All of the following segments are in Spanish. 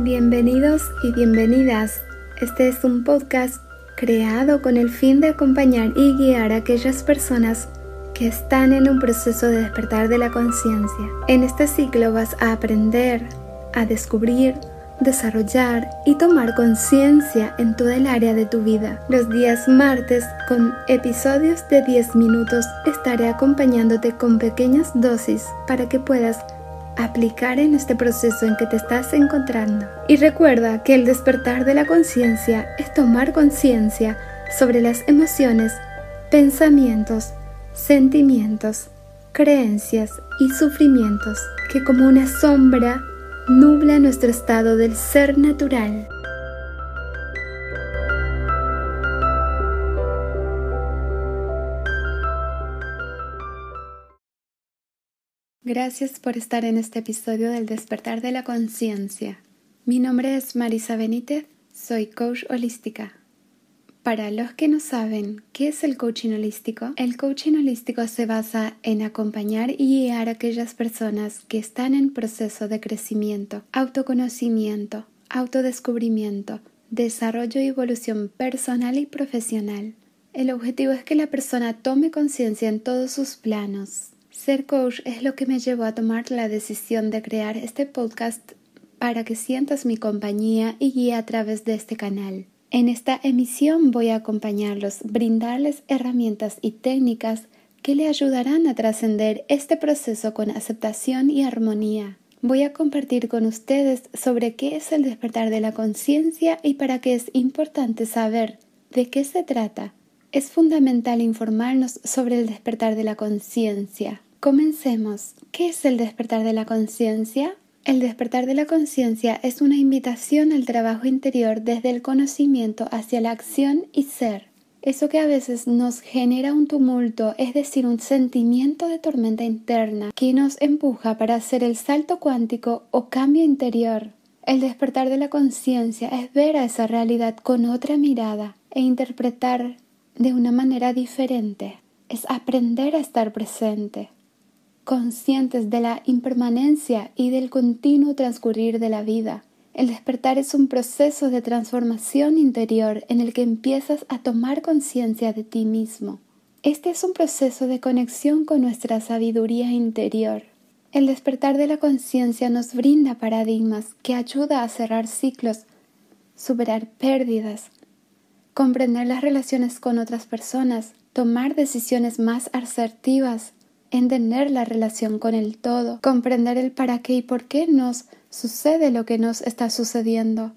Bienvenidos y bienvenidas. Este es un podcast creado con el fin de acompañar y guiar a aquellas personas que están en un proceso de despertar de la conciencia. En este ciclo vas a aprender, a descubrir, desarrollar y tomar conciencia en toda el área de tu vida. Los días martes, con episodios de 10 minutos, estaré acompañándote con pequeñas dosis para que puedas aplicar en este proceso en que te estás encontrando. Y recuerda que el despertar de la conciencia es tomar conciencia sobre las emociones, pensamientos, sentimientos, creencias y sufrimientos que como una sombra nubla nuestro estado del ser natural. Gracias por estar en este episodio del despertar de la conciencia. Mi nombre es Marisa Benítez, soy coach holística. Para los que no saben qué es el coaching holístico, el coaching holístico se basa en acompañar y guiar a aquellas personas que están en proceso de crecimiento, autoconocimiento, autodescubrimiento, desarrollo y evolución personal y profesional. El objetivo es que la persona tome conciencia en todos sus planos. Ser coach es lo que me llevó a tomar la decisión de crear este podcast para que sientas mi compañía y guía a través de este canal. En esta emisión voy a acompañarlos, brindarles herramientas y técnicas que le ayudarán a trascender este proceso con aceptación y armonía. Voy a compartir con ustedes sobre qué es el despertar de la conciencia y para qué es importante saber de qué se trata. Es fundamental informarnos sobre el despertar de la conciencia. Comencemos. ¿Qué es el despertar de la conciencia? El despertar de la conciencia es una invitación al trabajo interior desde el conocimiento hacia la acción y ser. Eso que a veces nos genera un tumulto, es decir, un sentimiento de tormenta interna que nos empuja para hacer el salto cuántico o cambio interior. El despertar de la conciencia es ver a esa realidad con otra mirada e interpretar de una manera diferente. Es aprender a estar presente conscientes de la impermanencia y del continuo transcurrir de la vida. El despertar es un proceso de transformación interior en el que empiezas a tomar conciencia de ti mismo. Este es un proceso de conexión con nuestra sabiduría interior. El despertar de la conciencia nos brinda paradigmas que ayuda a cerrar ciclos, superar pérdidas, comprender las relaciones con otras personas, tomar decisiones más asertivas, entender la relación con el todo, comprender el para qué y por qué nos sucede lo que nos está sucediendo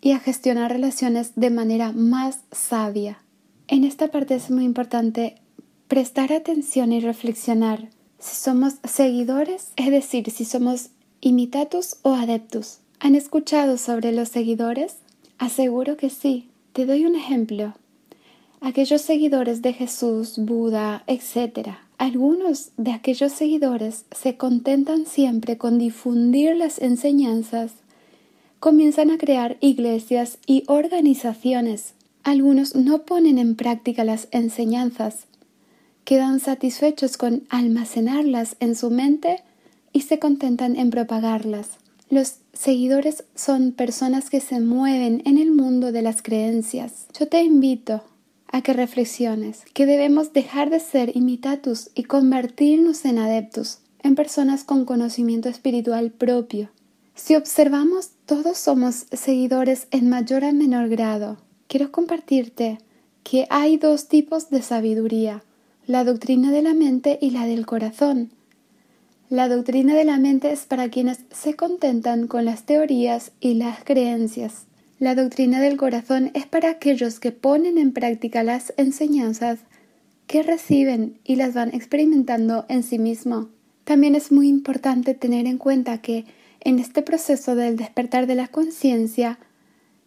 y a gestionar relaciones de manera más sabia. En esta parte es muy importante prestar atención y reflexionar si somos seguidores, es decir, si somos imitatus o adeptus. ¿Han escuchado sobre los seguidores? Aseguro que sí. Te doy un ejemplo. Aquellos seguidores de Jesús, Buda, etc., algunos de aquellos seguidores se contentan siempre con difundir las enseñanzas, comienzan a crear iglesias y organizaciones. Algunos no ponen en práctica las enseñanzas, quedan satisfechos con almacenarlas en su mente y se contentan en propagarlas. Los seguidores son personas que se mueven en el mundo de las creencias. Yo te invito a que reflexiones que debemos dejar de ser imitatus y convertirnos en adeptos, en personas con conocimiento espiritual propio. Si observamos, todos somos seguidores en mayor o menor grado. Quiero compartirte que hay dos tipos de sabiduría, la doctrina de la mente y la del corazón. La doctrina de la mente es para quienes se contentan con las teorías y las creencias. La doctrina del corazón es para aquellos que ponen en práctica las enseñanzas que reciben y las van experimentando en sí mismo. También es muy importante tener en cuenta que en este proceso del despertar de la conciencia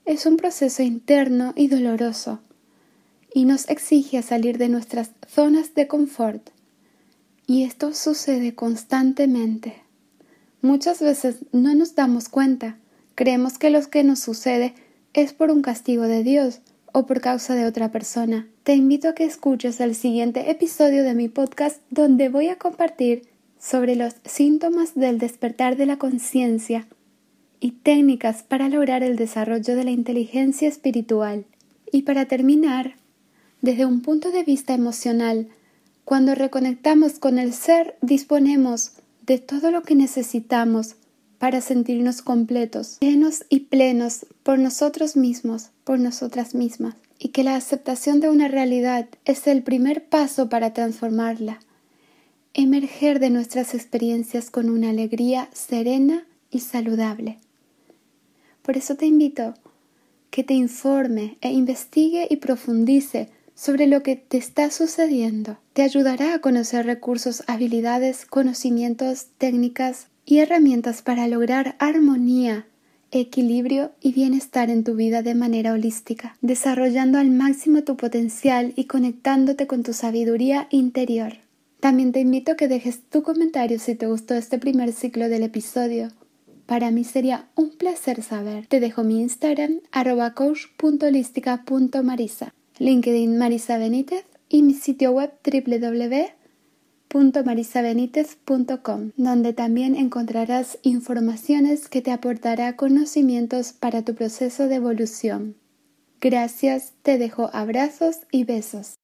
es un proceso interno y doloroso y nos exige salir de nuestras zonas de confort. Y esto sucede constantemente. Muchas veces no nos damos cuenta Creemos que lo que nos sucede es por un castigo de Dios o por causa de otra persona. Te invito a que escuches el siguiente episodio de mi podcast donde voy a compartir sobre los síntomas del despertar de la conciencia y técnicas para lograr el desarrollo de la inteligencia espiritual. Y para terminar, desde un punto de vista emocional, cuando reconectamos con el ser, disponemos de todo lo que necesitamos para sentirnos completos, llenos y plenos por nosotros mismos, por nosotras mismas, y que la aceptación de una realidad es el primer paso para transformarla, emerger de nuestras experiencias con una alegría serena y saludable. Por eso te invito que te informe e investigue y profundice sobre lo que te está sucediendo. Te ayudará a conocer recursos, habilidades, conocimientos, técnicas y herramientas para lograr armonía, equilibrio y bienestar en tu vida de manera holística, desarrollando al máximo tu potencial y conectándote con tu sabiduría interior. También te invito a que dejes tu comentario si te gustó este primer ciclo del episodio. Para mí sería un placer saber. Te dejo mi Instagram coach.holística.marisa. LinkedIn Marisa Benítez y mi sitio web www.marisabenitez.com, donde también encontrarás informaciones que te aportará conocimientos para tu proceso de evolución. Gracias, te dejo abrazos y besos.